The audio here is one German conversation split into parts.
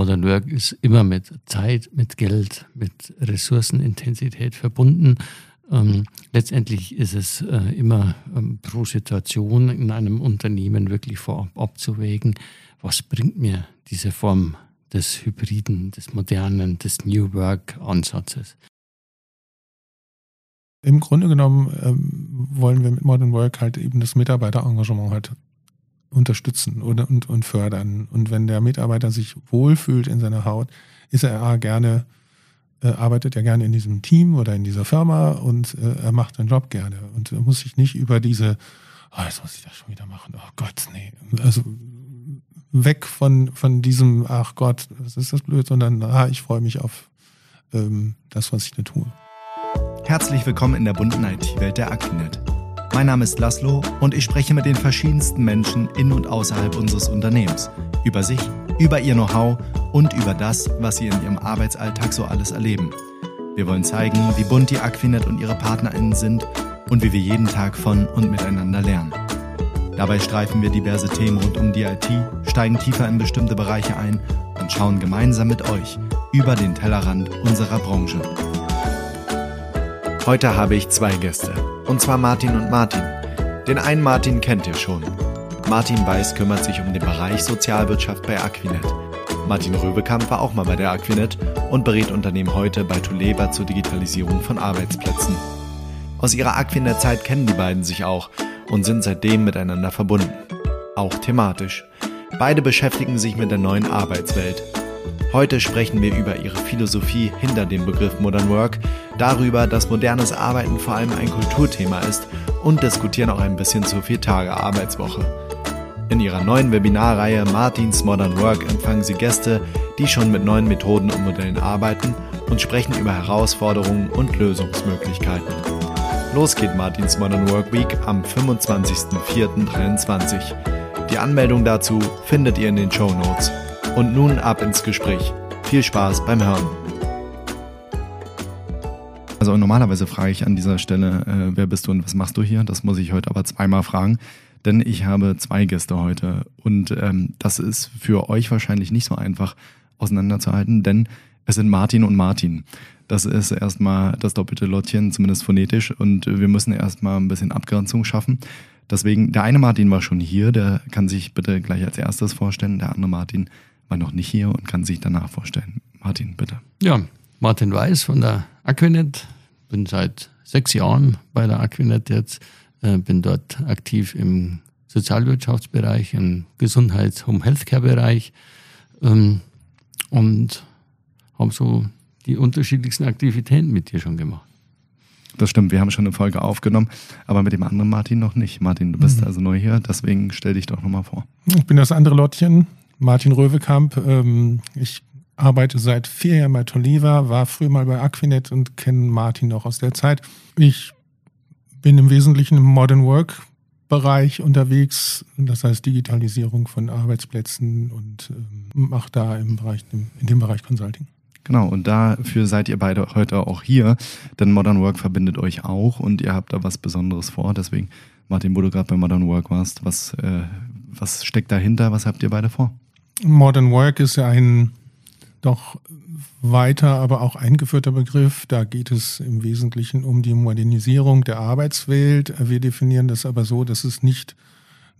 Modern Work ist immer mit Zeit, mit Geld, mit Ressourcenintensität verbunden. Ähm, letztendlich ist es äh, immer ähm, pro Situation in einem Unternehmen wirklich vorab abzuwägen, was bringt mir diese Form des Hybriden, des modernen, des New Work-Ansatzes. Im Grunde genommen ähm, wollen wir mit Modern Work halt eben das Mitarbeiterengagement halt unterstützen oder, und, und fördern. Und wenn der Mitarbeiter sich wohlfühlt in seiner Haut, ist er gerne, äh, arbeitet er gerne in diesem Team oder in dieser Firma und äh, er macht seinen Job gerne. Und er muss sich nicht über diese, oh, jetzt muss ich das schon wieder machen, oh Gott, nee. Also weg von, von diesem, ach Gott, was ist das blöd, sondern ah, ich freue mich auf ähm, das, was ich da tue. Herzlich willkommen in der bunten IT-Welt der Aquinet. Mein Name ist Laszlo und ich spreche mit den verschiedensten Menschen in und außerhalb unseres Unternehmens über sich, über ihr Know-how und über das, was sie in ihrem Arbeitsalltag so alles erleben. Wir wollen zeigen, wie bunt die Aquinet und ihre PartnerInnen sind und wie wir jeden Tag von und miteinander lernen. Dabei streifen wir diverse Themen rund um die IT, steigen tiefer in bestimmte Bereiche ein und schauen gemeinsam mit euch über den Tellerrand unserer Branche. Heute habe ich zwei Gäste, und zwar Martin und Martin. Den einen Martin kennt ihr schon. Martin Weiß kümmert sich um den Bereich Sozialwirtschaft bei Aquinet. Martin Röbekamp war auch mal bei der Aquinet und berät Unternehmen heute bei Tuleba zur Digitalisierung von Arbeitsplätzen. Aus ihrer Aquinet-Zeit kennen die beiden sich auch und sind seitdem miteinander verbunden. Auch thematisch. Beide beschäftigen sich mit der neuen Arbeitswelt. Heute sprechen wir über ihre Philosophie hinter dem Begriff Modern Work, darüber, dass modernes Arbeiten vor allem ein Kulturthema ist und diskutieren auch ein bisschen zur Vier-Tage-Arbeitswoche. In ihrer neuen Webinarreihe Martins Modern Work empfangen sie Gäste, die schon mit neuen Methoden und Modellen arbeiten und sprechen über Herausforderungen und Lösungsmöglichkeiten. Los geht Martins Modern Work Week am 25.04.23. Die Anmeldung dazu findet ihr in den Show Notes. Und nun ab ins Gespräch. Viel Spaß beim Hören. Also normalerweise frage ich an dieser Stelle, äh, wer bist du und was machst du hier? Das muss ich heute aber zweimal fragen, denn ich habe zwei Gäste heute und ähm, das ist für euch wahrscheinlich nicht so einfach auseinanderzuhalten, denn es sind Martin und Martin. Das ist erstmal das doppelte Lottchen, zumindest phonetisch. Und wir müssen erstmal ein bisschen Abgrenzung schaffen. Deswegen, der eine Martin war schon hier, der kann sich bitte gleich als erstes vorstellen. Der andere Martin war noch nicht hier und kann sich danach vorstellen. Martin, bitte. Ja, Martin Weiß von der Aquinet. Bin seit sechs Jahren bei der Aquinet jetzt. Äh, bin dort aktiv im Sozialwirtschaftsbereich, im Gesundheits-, Home Healthcare-Bereich ähm, und habe so die unterschiedlichsten Aktivitäten mit dir schon gemacht. Das stimmt, wir haben schon eine Folge aufgenommen, aber mit dem anderen Martin noch nicht. Martin, du bist mhm. also neu hier, deswegen stell dich doch nochmal vor. Ich bin das andere Lottchen, Martin Röwekamp. Ähm, ich arbeite seit vier Jahren bei Toliva, war früher mal bei Aquinet und kenne Martin noch aus der Zeit. Ich bin im Wesentlichen im Modern Work Bereich unterwegs, das heißt Digitalisierung von Arbeitsplätzen und ähm, mache da im Bereich, in dem Bereich Consulting. Genau, und dafür seid ihr beide heute auch hier, denn Modern Work verbindet euch auch und ihr habt da was Besonderes vor. Deswegen, Martin, wo du gerade bei Modern Work warst, was, äh, was steckt dahinter? Was habt ihr beide vor? Modern Work ist ja ein doch weiter, aber auch eingeführter Begriff. Da geht es im Wesentlichen um die Modernisierung der Arbeitswelt. Wir definieren das aber so, dass es nicht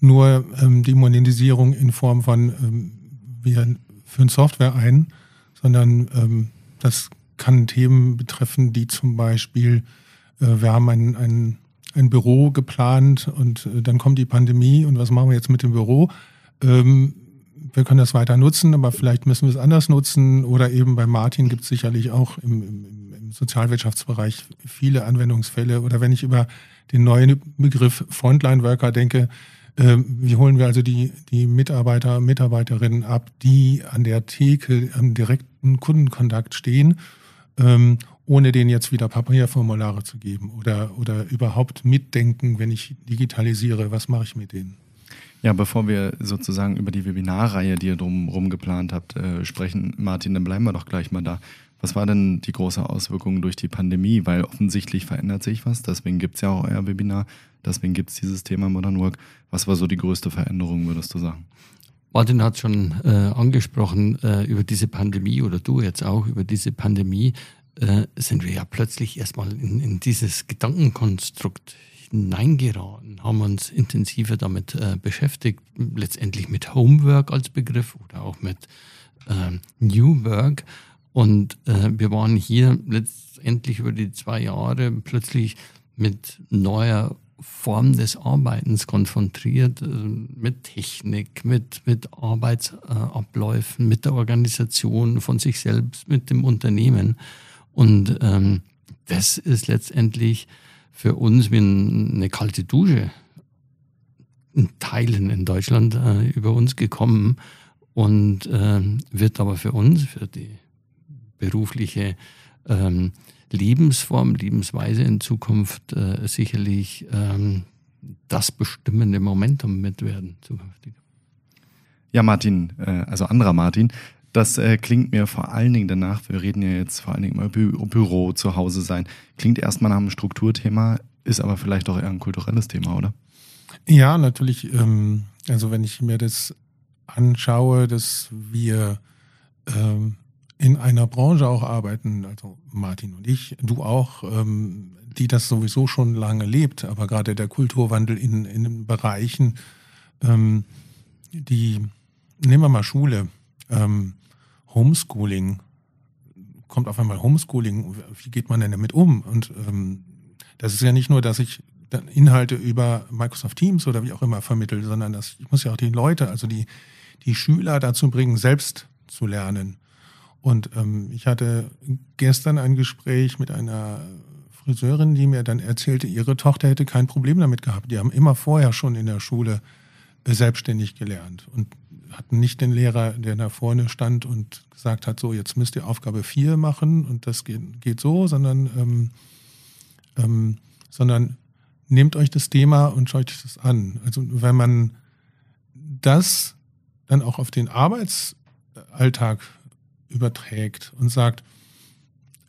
nur ähm, die Modernisierung in Form von ähm, wir führen Software ein, sondern ähm, das kann Themen betreffen, die zum Beispiel, äh, wir haben ein, ein, ein Büro geplant und äh, dann kommt die Pandemie und was machen wir jetzt mit dem Büro? Ähm, wir können das weiter nutzen, aber vielleicht müssen wir es anders nutzen. Oder eben bei Martin gibt es sicherlich auch im, im, im, Sozialwirtschaftsbereich viele Anwendungsfälle. Oder wenn ich über den neuen Begriff Frontline Worker denke, ähm, wie holen wir also die, die Mitarbeiter, Mitarbeiterinnen ab, die an der Theke am direkten Kundenkontakt stehen, ähm, ohne denen jetzt wieder Papierformulare zu geben oder, oder überhaupt mitdenken, wenn ich digitalisiere, was mache ich mit denen? Ja, bevor wir sozusagen über die Webinarreihe, die ihr drumherum geplant habt, äh, sprechen, Martin, dann bleiben wir doch gleich mal da. Was war denn die große Auswirkung durch die Pandemie? Weil offensichtlich verändert sich was, deswegen gibt es ja auch euer Webinar. Deswegen gibt es dieses Thema Modern Work. Was war so die größte Veränderung, würdest du sagen? Martin hat schon äh, angesprochen, äh, über diese Pandemie oder du jetzt auch über diese Pandemie äh, sind wir ja plötzlich erstmal in, in dieses Gedankenkonstrukt hineingeraten, haben uns intensiver damit äh, beschäftigt, letztendlich mit Homework als Begriff oder auch mit äh, New Work. Und äh, wir waren hier letztendlich über die zwei Jahre plötzlich mit neuer Form des Arbeitens konfrontiert, äh, mit Technik, mit, mit Arbeitsabläufen, mit der Organisation von sich selbst, mit dem Unternehmen. Und ähm, das ist letztendlich für uns wie eine kalte Dusche in Teilen in Deutschland äh, über uns gekommen und äh, wird aber für uns, für die berufliche ähm, Lebensform, Lebensweise in Zukunft äh, sicherlich ähm, das bestimmende Momentum mit werden zukünftig. Ja, Martin, äh, also anderer Martin, das äh, klingt mir vor allen Dingen danach, wir reden ja jetzt vor allen Dingen über Bü Büro, zu Hause sein, klingt erstmal nach einem Strukturthema, ist aber vielleicht auch eher ein kulturelles Thema, oder? Ja, natürlich. Ähm, also wenn ich mir das anschaue, dass wir ähm, in einer Branche auch arbeiten, also Martin und ich, du auch, ähm, die das sowieso schon lange lebt, aber gerade der Kulturwandel in, in den Bereichen, ähm, die, nehmen wir mal Schule, ähm, Homeschooling, kommt auf einmal Homeschooling, wie geht man denn damit um? Und ähm, das ist ja nicht nur, dass ich Inhalte über Microsoft Teams oder wie auch immer vermittle, sondern dass ich muss ja auch die Leute, also die, die Schüler dazu bringen, selbst zu lernen. Und ähm, ich hatte gestern ein Gespräch mit einer Friseurin, die mir dann erzählte, ihre Tochter hätte kein Problem damit gehabt. Die haben immer vorher schon in der Schule äh, selbstständig gelernt und hatten nicht den Lehrer, der da vorne stand und gesagt hat, so jetzt müsst ihr Aufgabe 4 machen und das geht, geht so, sondern, ähm, ähm, sondern nehmt euch das Thema und schaut euch das an. Also wenn man das dann auch auf den Arbeitsalltag überträgt und sagt,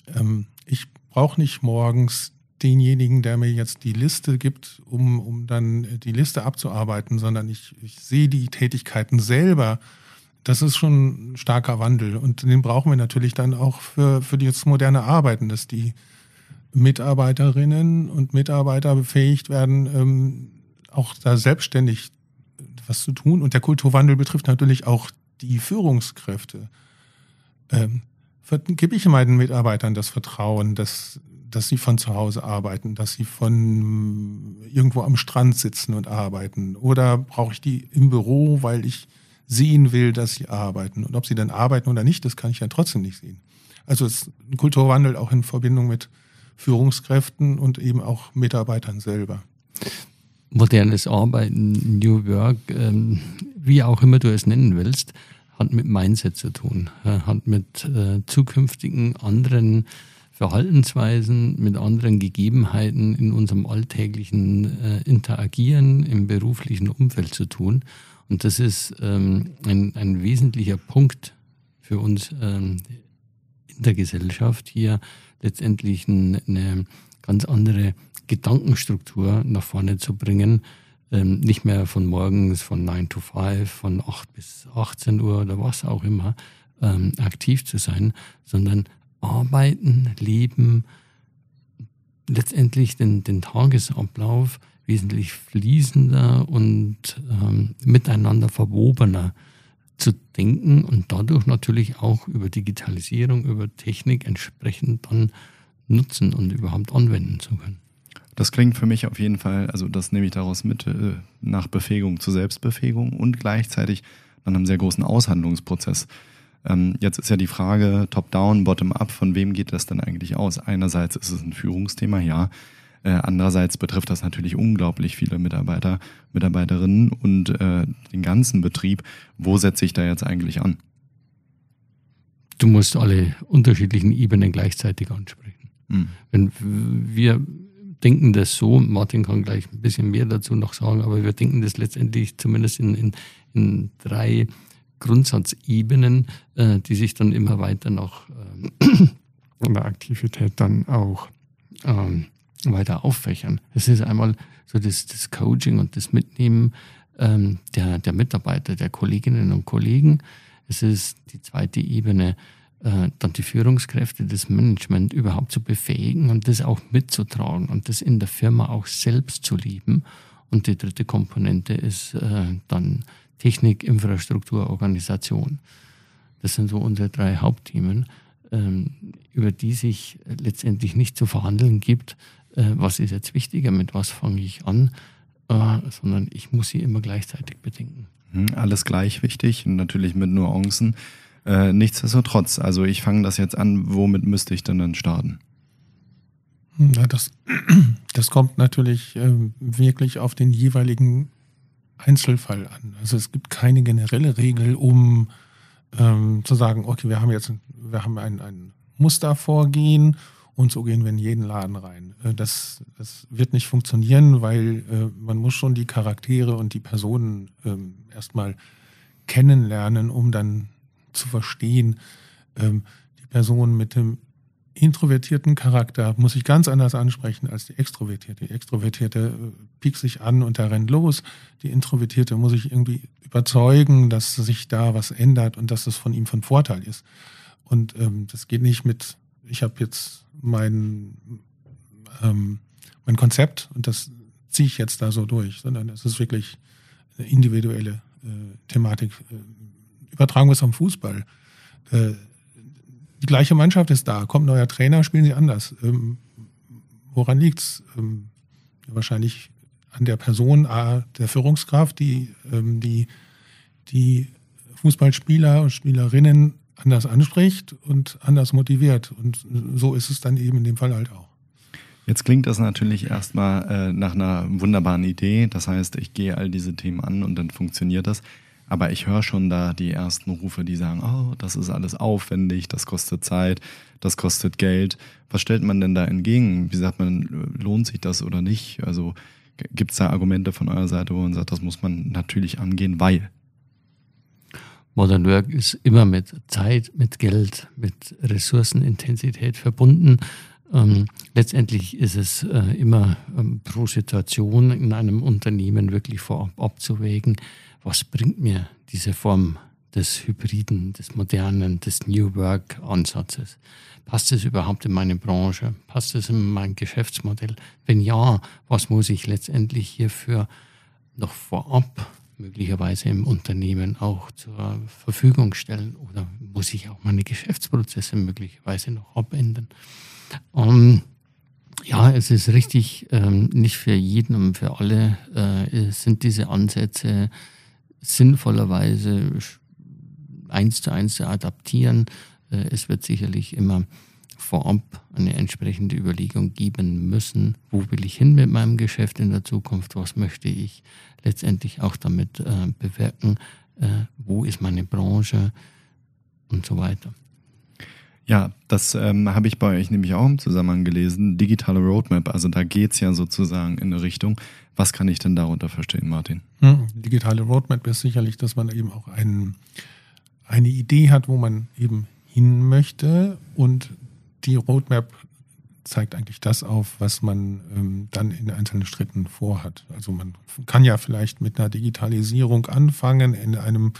ähm, ich brauche nicht morgens denjenigen, der mir jetzt die Liste gibt, um, um dann die Liste abzuarbeiten, sondern ich, ich sehe die Tätigkeiten selber. Das ist schon ein starker Wandel und den brauchen wir natürlich dann auch für, für das moderne Arbeiten, dass die Mitarbeiterinnen und Mitarbeiter befähigt werden, ähm, auch da selbstständig was zu tun. Und der Kulturwandel betrifft natürlich auch die Führungskräfte ähm, gebe ich meinen Mitarbeitern das Vertrauen, dass, dass sie von zu Hause arbeiten, dass sie von irgendwo am Strand sitzen und arbeiten? Oder brauche ich die im Büro, weil ich sehen will, dass sie arbeiten? Und ob sie dann arbeiten oder nicht, das kann ich ja trotzdem nicht sehen. Also es ist ein Kulturwandel auch in Verbindung mit Führungskräften und eben auch Mitarbeitern selber. Modernes Arbeiten, New Work, ähm, wie auch immer du es nennen willst, hat mit Mindset zu tun, hat mit äh, zukünftigen anderen Verhaltensweisen, mit anderen Gegebenheiten in unserem alltäglichen äh, Interagieren im beruflichen Umfeld zu tun. Und das ist ähm, ein, ein wesentlicher Punkt für uns ähm, in der Gesellschaft, hier letztendlich eine, eine ganz andere Gedankenstruktur nach vorne zu bringen, ähm, nicht mehr von morgens von 9 to 5, von 8 bis 18 Uhr oder was auch immer ähm, aktiv zu sein, sondern arbeiten, leben, letztendlich den, den Tagesablauf wesentlich fließender und ähm, miteinander verwobener zu denken und dadurch natürlich auch über Digitalisierung, über Technik entsprechend dann nutzen und überhaupt anwenden zu können. Das klingt für mich auf jeden Fall, also das nehme ich daraus mit, äh, nach Befähigung zu Selbstbefähigung und gleichzeitig nach einem sehr großen Aushandlungsprozess. Ähm, jetzt ist ja die Frage top-down, bottom-up, von wem geht das denn eigentlich aus? Einerseits ist es ein Führungsthema, ja. Äh, andererseits betrifft das natürlich unglaublich viele Mitarbeiter, Mitarbeiterinnen und äh, den ganzen Betrieb. Wo setze ich da jetzt eigentlich an? Du musst alle unterschiedlichen Ebenen gleichzeitig ansprechen. Hm. Wenn wir denken das so, Martin kann gleich ein bisschen mehr dazu noch sagen, aber wir denken das letztendlich zumindest in, in, in drei Grundsatzebenen, äh, die sich dann immer weiter noch äh, in der Aktivität dann auch ähm, weiter auffächern. Es ist einmal so das, das Coaching und das Mitnehmen ähm, der, der Mitarbeiter, der Kolleginnen und Kollegen. Es ist die zweite Ebene, äh, dann die Führungskräfte, das Management überhaupt zu befähigen und das auch mitzutragen und das in der Firma auch selbst zu lieben. Und die dritte Komponente ist äh, dann Technik, Infrastruktur, Organisation. Das sind so unsere drei Hauptthemen, ähm, über die sich letztendlich nicht zu verhandeln gibt, äh, was ist jetzt wichtiger, mit was fange ich an, äh, sondern ich muss sie immer gleichzeitig bedenken. Hm, alles gleich wichtig und natürlich mit Nuancen. Äh, nichtsdestotrotz, also ich fange das jetzt an, womit müsste ich denn dann starten? Ja, das, das kommt natürlich äh, wirklich auf den jeweiligen Einzelfall an. Also es gibt keine generelle Regel, um ähm, zu sagen, okay, wir haben jetzt wir haben ein, ein Mustervorgehen und so gehen wir in jeden Laden rein. Äh, das, das wird nicht funktionieren, weil äh, man muss schon die Charaktere und die Personen ähm, erstmal kennenlernen, um dann zu verstehen, ähm, die Person mit dem introvertierten Charakter muss ich ganz anders ansprechen als die extrovertierte. Die extrovertierte äh, piekt sich an und der rennt los. Die introvertierte muss ich irgendwie überzeugen, dass sich da was ändert und dass das von ihm von Vorteil ist. Und ähm, das geht nicht mit, ich habe jetzt mein, ähm, mein Konzept und das ziehe ich jetzt da so durch, sondern es ist wirklich eine individuelle äh, Thematik. Äh, übertragen wir es am Fußball. Äh, die gleiche Mannschaft ist da, kommt neuer Trainer, spielen sie anders. Ähm, woran liegt's? Ähm, wahrscheinlich an der Person, A, der Führungskraft, die ähm, die, die Fußballspieler und Spielerinnen anders anspricht und anders motiviert. Und so ist es dann eben in dem Fall halt auch. Jetzt klingt das natürlich erstmal äh, nach einer wunderbaren Idee. Das heißt, ich gehe all diese Themen an und dann funktioniert das. Aber ich höre schon da die ersten Rufe, die sagen, oh, das ist alles aufwendig, das kostet Zeit, das kostet Geld. Was stellt man denn da entgegen? Wie sagt man, lohnt sich das oder nicht? Also gibt es da Argumente von eurer Seite, wo man sagt, das muss man natürlich angehen, weil? Modern Work ist immer mit Zeit, mit Geld, mit Ressourcenintensität verbunden. Ähm, letztendlich ist es äh, immer ähm, pro Situation in einem Unternehmen wirklich vorab abzuwägen, was bringt mir diese Form des Hybriden, des modernen, des New Work-Ansatzes? Passt es überhaupt in meine Branche? Passt es in mein Geschäftsmodell? Wenn ja, was muss ich letztendlich hierfür noch vorab möglicherweise im Unternehmen auch zur Verfügung stellen oder muss ich auch meine Geschäftsprozesse möglicherweise noch abändern? Um, ja, es ist richtig, ähm, nicht für jeden und für alle äh, sind diese Ansätze sinnvollerweise eins zu eins zu adaptieren. Äh, es wird sicherlich immer vorab eine entsprechende Überlegung geben müssen, wo will ich hin mit meinem Geschäft in der Zukunft, was möchte ich letztendlich auch damit äh, bewirken, äh, wo ist meine Branche und so weiter. Ja, das ähm, habe ich bei euch nämlich auch im Zusammenhang gelesen. Digitale Roadmap, also da geht es ja sozusagen in eine Richtung. Was kann ich denn darunter verstehen, Martin? Hm, digitale Roadmap ist sicherlich, dass man eben auch ein, eine Idee hat, wo man eben hin möchte und die Roadmap zeigt eigentlich das auf, was man ähm, dann in einzelnen Schritten vorhat. Also man kann ja vielleicht mit einer Digitalisierung anfangen in einem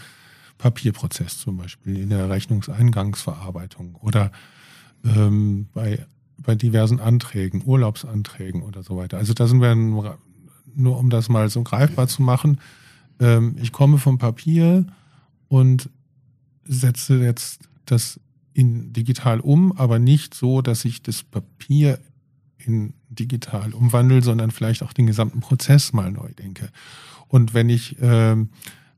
Papierprozess zum Beispiel, in der Rechnungseingangsverarbeitung oder ähm, bei, bei diversen Anträgen, Urlaubsanträgen oder so weiter. Also da sind wir, nur um das mal so greifbar zu machen, ähm, ich komme vom Papier und setze jetzt das in digital um, aber nicht so, dass ich das Papier in digital umwandle, sondern vielleicht auch den gesamten Prozess mal neu denke. Und wenn ich ähm,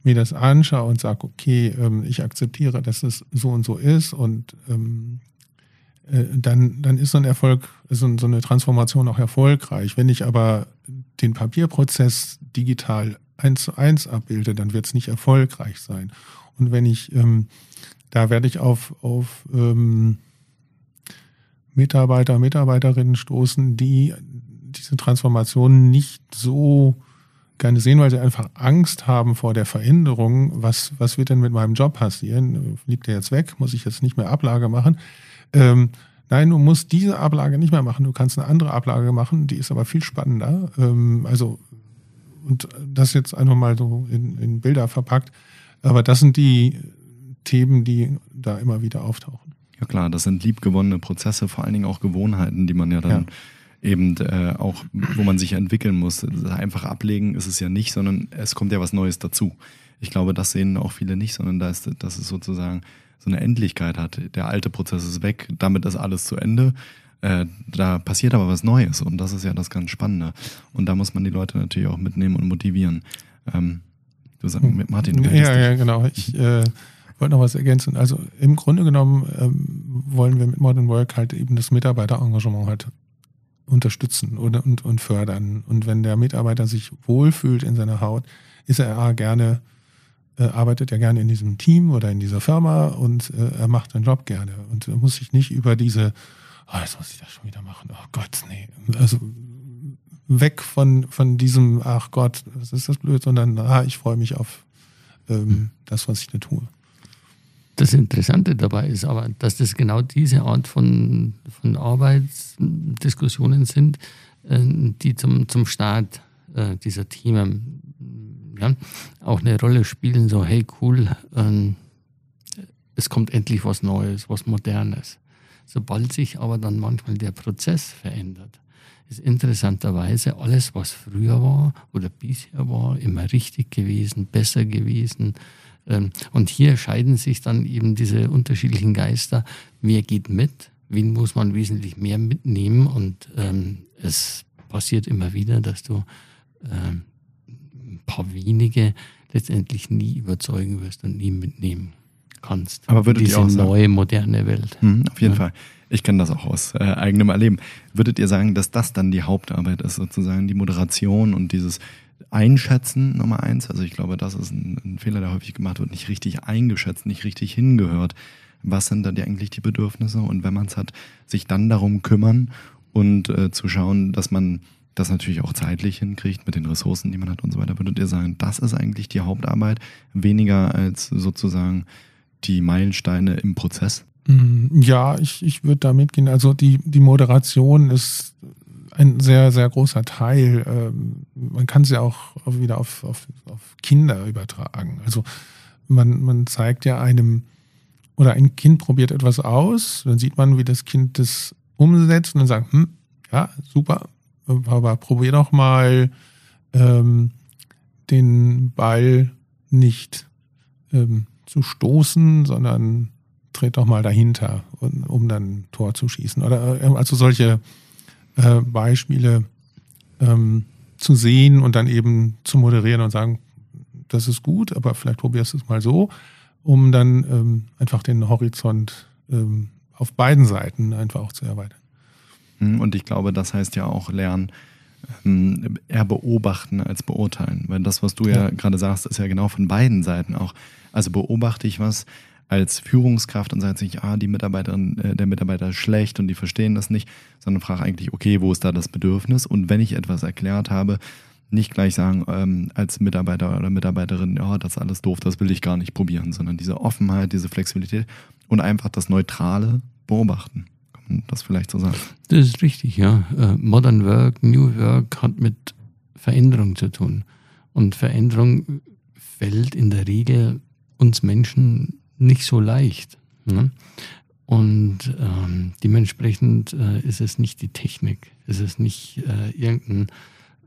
mir das anschaue und sage, okay, ähm, ich akzeptiere, dass es so und so ist und ähm, äh, dann, dann ist so ein Erfolg, so, eine Transformation auch erfolgreich. Wenn ich aber den Papierprozess digital eins zu eins abbilde, dann wird es nicht erfolgreich sein. Und wenn ich, ähm, da werde ich auf, auf Mitarbeiter, Mitarbeiterinnen stoßen, die diese Transformation nicht so gerne sehen, weil sie einfach Angst haben vor der Veränderung. Was, was wird denn mit meinem Job passieren? Fliegt der jetzt weg? Muss ich jetzt nicht mehr Ablage machen? Ähm, nein, du musst diese Ablage nicht mehr machen. Du kannst eine andere Ablage machen, die ist aber viel spannender. Ähm, also und das jetzt einfach mal so in, in Bilder verpackt. Aber das sind die Themen, die da immer wieder auftauchen. Ja klar, das sind liebgewonnene Prozesse, vor allen Dingen auch Gewohnheiten, die man ja dann ja. Eben äh, auch, wo man sich entwickeln muss. Einfach ablegen ist es ja nicht, sondern es kommt ja was Neues dazu. Ich glaube, das sehen auch viele nicht, sondern da ist, dass es sozusagen so eine Endlichkeit hat. Der alte Prozess ist weg, damit ist alles zu Ende. Äh, da passiert aber was Neues und das ist ja das ganz Spannende. Und da muss man die Leute natürlich auch mitnehmen und motivieren. Ähm, du sagst, mit Martin, du Ja, ja, genau. Ich äh, wollte noch was ergänzen. Also im Grunde genommen ähm, wollen wir mit Modern Work halt eben das Mitarbeiterengagement halt unterstützen und, und, und fördern. Und wenn der Mitarbeiter sich wohlfühlt in seiner Haut, ist er gerne äh, arbeitet er gerne in diesem Team oder in dieser Firma und äh, er macht seinen Job gerne und er muss sich nicht über diese, oh, jetzt muss ich das schon wieder machen, oh Gott, nee. Also weg von, von diesem, ach Gott, was ist das blöd, sondern ah, ich freue mich auf ähm, das, was ich da tue. Das Interessante dabei ist aber, dass das genau diese Art von, von Arbeitsdiskussionen sind, äh, die zum, zum Start äh, dieser Themen ja, auch eine Rolle spielen, so hey cool, ähm, es kommt endlich was Neues, was Modernes. Sobald sich aber dann manchmal der Prozess verändert, ist interessanterweise alles, was früher war oder bisher war, immer richtig gewesen, besser gewesen. Ähm, und hier scheiden sich dann eben diese unterschiedlichen Geister. Wer geht mit? Wen muss man wesentlich mehr mitnehmen? Und ähm, es passiert immer wieder, dass du ähm, paar wenige letztendlich nie überzeugen wirst und nie mitnehmen kannst. Aber würdet diese ihr auch sagen, neue, moderne Welt. Hm, auf jeden ja. Fall. Ich kenne das auch aus äh, eigenem Erleben. Würdet ihr sagen, dass das dann die Hauptarbeit ist, sozusagen die Moderation und dieses Einschätzen Nummer eins? Also ich glaube, das ist ein, ein Fehler, der häufig gemacht wird, nicht richtig eingeschätzt, nicht richtig hingehört. Was sind da die, eigentlich die Bedürfnisse? Und wenn man es hat, sich dann darum kümmern und äh, zu schauen, dass man das natürlich auch zeitlich hinkriegt mit den Ressourcen, die man hat und so weiter, würdet ihr sagen, das ist eigentlich die Hauptarbeit, weniger als sozusagen die Meilensteine im Prozess? Mm, ja, ich, ich würde da mitgehen. Also die, die Moderation ist ein sehr, sehr großer Teil. Ähm, man kann sie auch wieder auf, auf, auf Kinder übertragen. Also man, man zeigt ja einem, oder ein Kind probiert etwas aus, dann sieht man, wie das Kind das umsetzt und dann sagt, hm, ja, super, aber probier doch mal ähm, den Ball nicht ähm, zu stoßen, sondern tritt doch mal dahinter, um dann Tor zu schießen. Oder äh, also solche äh, Beispiele ähm, zu sehen und dann eben zu moderieren und sagen, das ist gut, aber vielleicht probierst du es mal so, um dann ähm, einfach den Horizont ähm, auf beiden Seiten einfach auch zu erweitern. Hm, und ich glaube, das heißt ja auch lernen, ähm, eher beobachten als beurteilen. Weil das, was du ja, ja gerade sagst, ist ja genau von beiden Seiten auch. Also beobachte ich was als Führungskraft und sage nicht, ah, die Mitarbeiterin, äh, der Mitarbeiter ist schlecht und die verstehen das nicht, sondern frage eigentlich, okay, wo ist da das Bedürfnis? Und wenn ich etwas erklärt habe, nicht gleich sagen ähm, als Mitarbeiter oder Mitarbeiterin, ja, das ist alles doof, das will ich gar nicht probieren, sondern diese Offenheit, diese Flexibilität und einfach das Neutrale beobachten das vielleicht so sagen. Das ist richtig, ja. Äh, Modern Work, New Work hat mit Veränderung zu tun. Und Veränderung fällt in der Regel uns Menschen nicht so leicht. Ne? Und ähm, dementsprechend äh, ist es nicht die Technik, ist es nicht äh, irgendein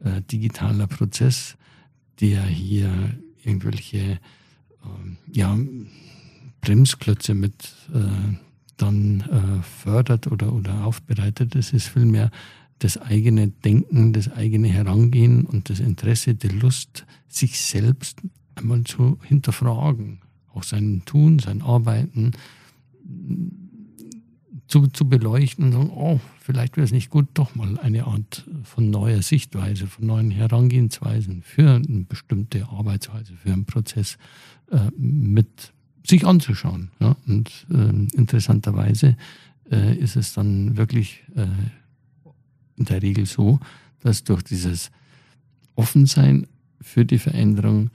äh, digitaler Prozess, der hier irgendwelche ähm, ja, Bremsklötze mit äh, dann äh, fördert oder, oder aufbereitet. Es ist vielmehr das eigene Denken, das eigene Herangehen und das Interesse, die Lust, sich selbst einmal zu hinterfragen, auch sein Tun, sein Arbeiten zu, zu beleuchten und sagen, oh, vielleicht wäre es nicht gut, doch mal eine Art von neuer Sichtweise, von neuen Herangehensweisen für eine bestimmte Arbeitsweise, für einen Prozess äh, mit sich anzuschauen. Ja? Und äh, interessanterweise äh, ist es dann wirklich äh, in der Regel so, dass durch dieses Offensein für die Veränderung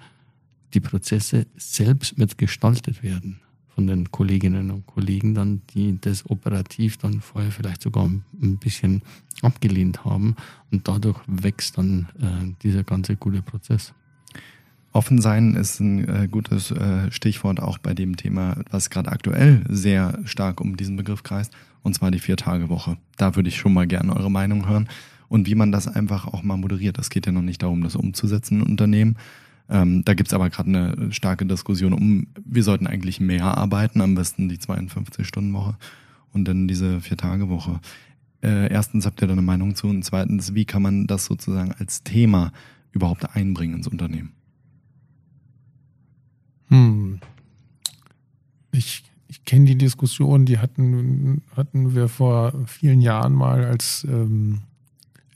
die Prozesse selbst mitgestaltet werden von den Kolleginnen und Kollegen dann, die das operativ dann vorher vielleicht sogar ein bisschen abgelehnt haben. Und dadurch wächst dann äh, dieser ganze gute Prozess. Offen sein ist ein äh, gutes äh, Stichwort auch bei dem Thema, was gerade aktuell sehr stark um diesen Begriff kreist, und zwar die Vier-Tage-Woche. Da würde ich schon mal gerne eure Meinung hören und wie man das einfach auch mal moderiert. Das geht ja noch nicht darum, das umzusetzen in Unternehmen, ähm, da gibt's aber gerade eine starke Diskussion um, wir sollten eigentlich mehr arbeiten, am besten die 52-Stunden-Woche und dann diese Vier-Tage-Woche. Äh, erstens habt ihr da eine Meinung zu und zweitens, wie kann man das sozusagen als Thema überhaupt einbringen ins Unternehmen? Hm. Ich, ich kenne die Diskussion, die hatten, hatten wir vor vielen Jahren mal als, ähm,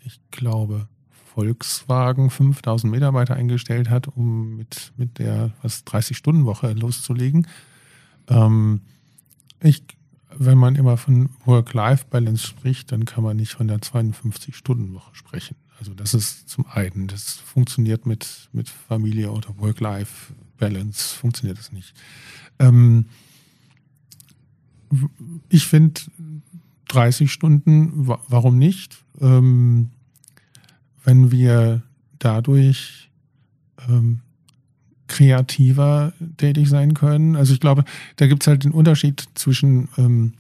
ich glaube, Volkswagen 5000 Mitarbeiter eingestellt hat, um mit, mit der 30-Stunden-Woche loszulegen. Ähm, ich, wenn man immer von Work-Life-Balance spricht, dann kann man nicht von der 52-Stunden-Woche sprechen. Also das ist zum einen, das funktioniert mit, mit Familie oder Work-Life-Balance, funktioniert das nicht. Ähm, ich finde 30 Stunden, warum nicht? Ähm, wenn wir dadurch ähm, kreativer tätig sein können. Also ich glaube, da gibt es halt den Unterschied zwischen ähm,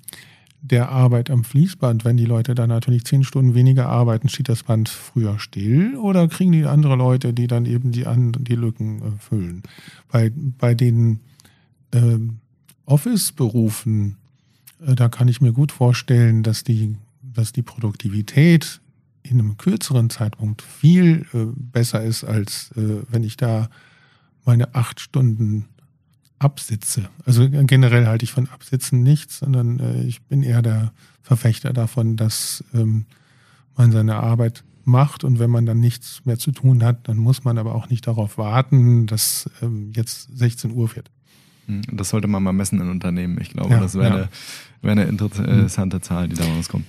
der Arbeit am Fließband. Wenn die Leute dann natürlich zehn Stunden weniger arbeiten, steht das Band früher still oder kriegen die andere Leute, die dann eben die, die Lücken äh, füllen. Bei, bei den ähm, Office-Berufen, äh, da kann ich mir gut vorstellen, dass die, dass die Produktivität in einem kürzeren Zeitpunkt viel äh, besser ist, als äh, wenn ich da meine acht Stunden absitze. Also generell halte ich von Absitzen nichts, sondern äh, ich bin eher der Verfechter davon, dass ähm, man seine Arbeit macht und wenn man dann nichts mehr zu tun hat, dann muss man aber auch nicht darauf warten, dass ähm, jetzt 16 Uhr wird. Hm, das sollte man mal messen in Unternehmen. Ich glaube, ja, das wäre ja. eine, wär eine interessante Zahl, die da rauskommt.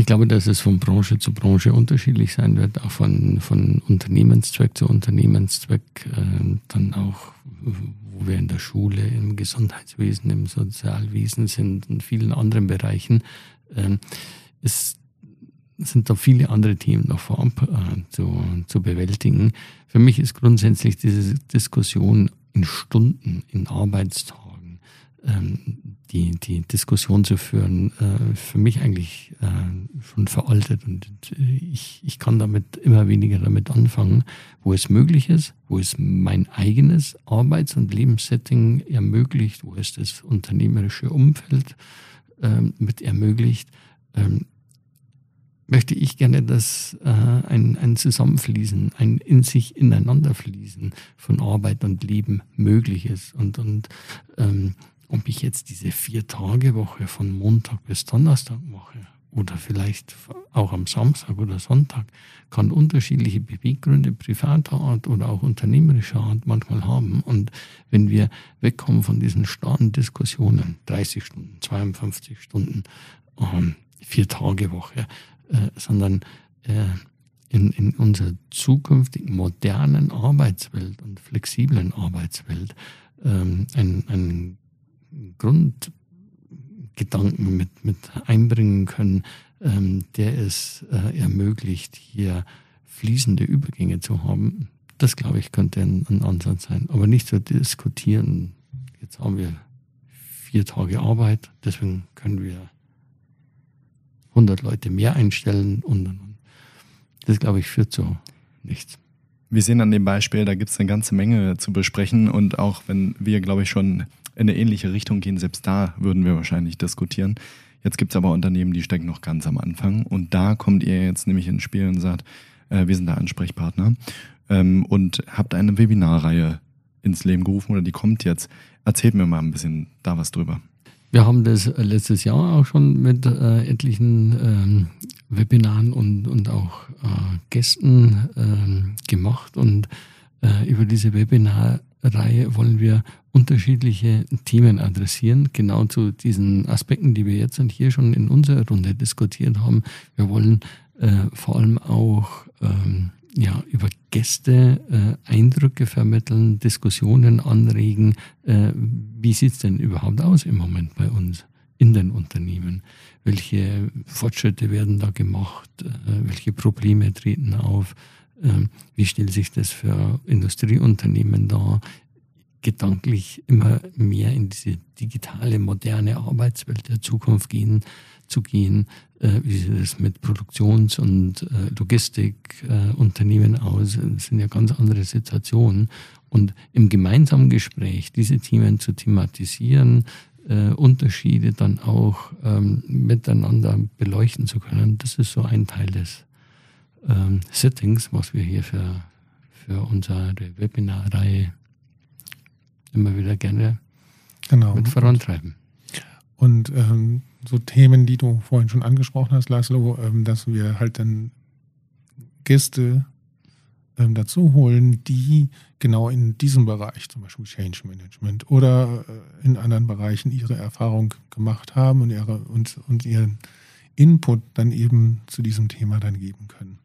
Ich glaube, dass es von Branche zu Branche unterschiedlich sein wird, auch von, von Unternehmenszweck zu Unternehmenszweck, äh, dann auch, wo wir in der Schule, im Gesundheitswesen, im Sozialwesen sind und vielen anderen Bereichen. Äh, es sind da viele andere Themen noch vorab äh, zu, zu bewältigen. Für mich ist grundsätzlich diese Diskussion in Stunden, in Arbeitstagen, ähm, die, die Diskussion zu führen, äh, für mich eigentlich äh, schon veraltet. Und äh, ich, ich kann damit immer weniger damit anfangen, wo es möglich ist, wo es mein eigenes Arbeits- und Lebenssetting ermöglicht, wo es das unternehmerische Umfeld ähm, mit ermöglicht, ähm, möchte ich gerne, dass äh, ein, ein Zusammenfließen, ein in sich ineinanderfließen von Arbeit und Leben möglich ist. Und, und ähm, ob ich jetzt diese Vier-Tage-Woche von Montag bis Donnerstag mache oder vielleicht auch am Samstag oder Sonntag, kann unterschiedliche Beweggründe privater Art oder auch unternehmerischer Art manchmal haben. Und wenn wir wegkommen von diesen starren Diskussionen, 30 Stunden, 52 Stunden, ähm, Vier-Tage-Woche, äh, sondern äh, in, in unserer zukünftigen modernen Arbeitswelt und flexiblen Arbeitswelt ähm, ein, ein Grundgedanken mit, mit einbringen können, ähm, der es äh, ermöglicht, hier fließende Übergänge zu haben. Das, glaube ich, könnte ein, ein Ansatz sein. Aber nicht zu diskutieren, jetzt haben wir vier Tage Arbeit, deswegen können wir 100 Leute mehr einstellen und, und, und. Das, glaube ich, führt zu nichts. Wir sehen an dem Beispiel, da gibt es eine ganze Menge zu besprechen und auch wenn wir, glaube ich, schon in eine ähnliche Richtung gehen, selbst da würden wir wahrscheinlich diskutieren. Jetzt gibt es aber Unternehmen, die stecken noch ganz am Anfang und da kommt ihr jetzt nämlich ins Spiel und sagt, äh, wir sind der Ansprechpartner ähm, und habt eine Webinarreihe ins Leben gerufen oder die kommt jetzt. Erzählt mir mal ein bisschen da was drüber. Wir haben das letztes Jahr auch schon mit äh, etlichen ähm, Webinaren und, und auch äh, Gästen ähm, gemacht und äh, über diese Webinarreihe wollen wir unterschiedliche Themen adressieren, genau zu diesen Aspekten, die wir jetzt und hier schon in unserer Runde diskutiert haben. Wir wollen äh, vor allem auch ähm, ja, über Gäste äh, Eindrücke vermitteln, Diskussionen anregen. Äh, wie sieht es denn überhaupt aus im Moment bei uns in den Unternehmen? Welche Fortschritte werden da gemacht? Äh, welche Probleme treten auf? Ähm, wie stellt sich das für Industrieunternehmen dar? Gedanklich immer mehr in diese digitale, moderne Arbeitswelt der Zukunft gehen, zu gehen, äh, wie sieht es mit Produktions- und äh, Logistikunternehmen äh, aus. Das sind ja ganz andere Situationen. Und im gemeinsamen Gespräch diese Themen zu thematisieren, äh, Unterschiede dann auch ähm, miteinander beleuchten zu können, das ist so ein Teil des ähm, Settings, was wir hier für, für unsere Webinarreihe immer wieder gerne genau. mit vorantreiben. Und ähm, so Themen, die du vorhin schon angesprochen hast, Laszlo, ähm, dass wir halt dann Gäste ähm, dazu holen, die genau in diesem Bereich, zum Beispiel Change Management oder äh, in anderen Bereichen ihre Erfahrung gemacht haben und, ihre, und, und ihren Input dann eben zu diesem Thema dann geben können.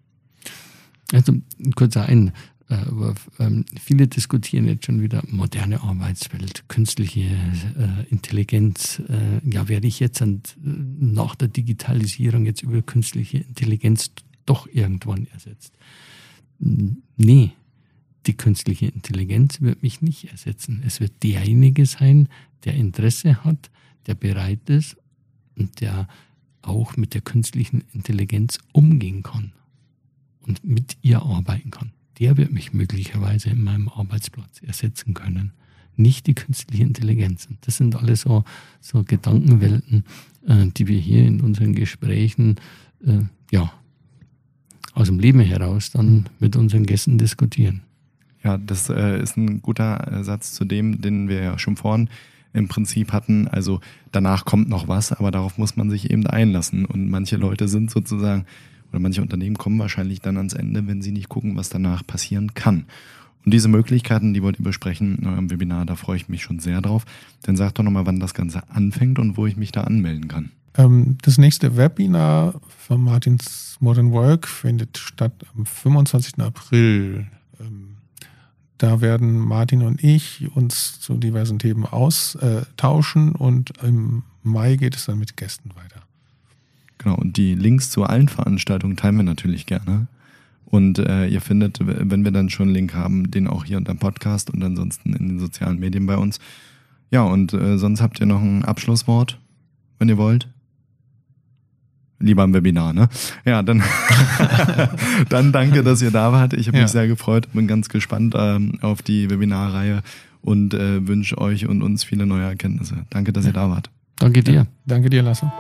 Also ein kurzer Ein, äh, ähm, viele diskutieren jetzt schon wieder moderne Arbeitswelt, künstliche äh, Intelligenz. Äh, ja, werde ich jetzt nach der Digitalisierung jetzt über künstliche Intelligenz doch irgendwann ersetzt? Nee, die künstliche Intelligenz wird mich nicht ersetzen. Es wird derjenige sein, der Interesse hat, der bereit ist und der auch mit der künstlichen Intelligenz umgehen kann und mit ihr arbeiten kann der wird mich möglicherweise in meinem Arbeitsplatz ersetzen können. Nicht die künstliche Intelligenz. Das sind alles so, so Gedankenwelten, äh, die wir hier in unseren Gesprächen äh, ja, aus dem Leben heraus dann mit unseren Gästen diskutieren. Ja, das äh, ist ein guter äh, Satz zu dem, den wir ja schon vorhin im Prinzip hatten. Also danach kommt noch was, aber darauf muss man sich eben einlassen. Und manche Leute sind sozusagen oder manche Unternehmen kommen wahrscheinlich dann ans Ende, wenn sie nicht gucken, was danach passieren kann. Und diese Möglichkeiten, die wollt ihr besprechen in eurem Webinar, da freue ich mich schon sehr drauf. Dann sagt doch nochmal, wann das Ganze anfängt und wo ich mich da anmelden kann. Ähm, das nächste Webinar von Martins Modern Work findet statt am 25. April. Ähm, da werden Martin und ich uns zu diversen Themen austauschen und im Mai geht es dann mit Gästen weiter. Genau, und die Links zu allen Veranstaltungen teilen wir natürlich gerne. Und äh, ihr findet, wenn wir dann schon einen Link haben, den auch hier unter dem Podcast und ansonsten in den sozialen Medien bei uns. Ja, und äh, sonst habt ihr noch ein Abschlusswort, wenn ihr wollt. Lieber im Webinar, ne? Ja, dann, dann danke, dass ihr da wart. Ich habe ja. mich sehr gefreut, bin ganz gespannt ähm, auf die Webinarreihe und äh, wünsche euch und uns viele neue Erkenntnisse. Danke, dass ihr da wart. Danke dir. Ja, danke dir, Lasse.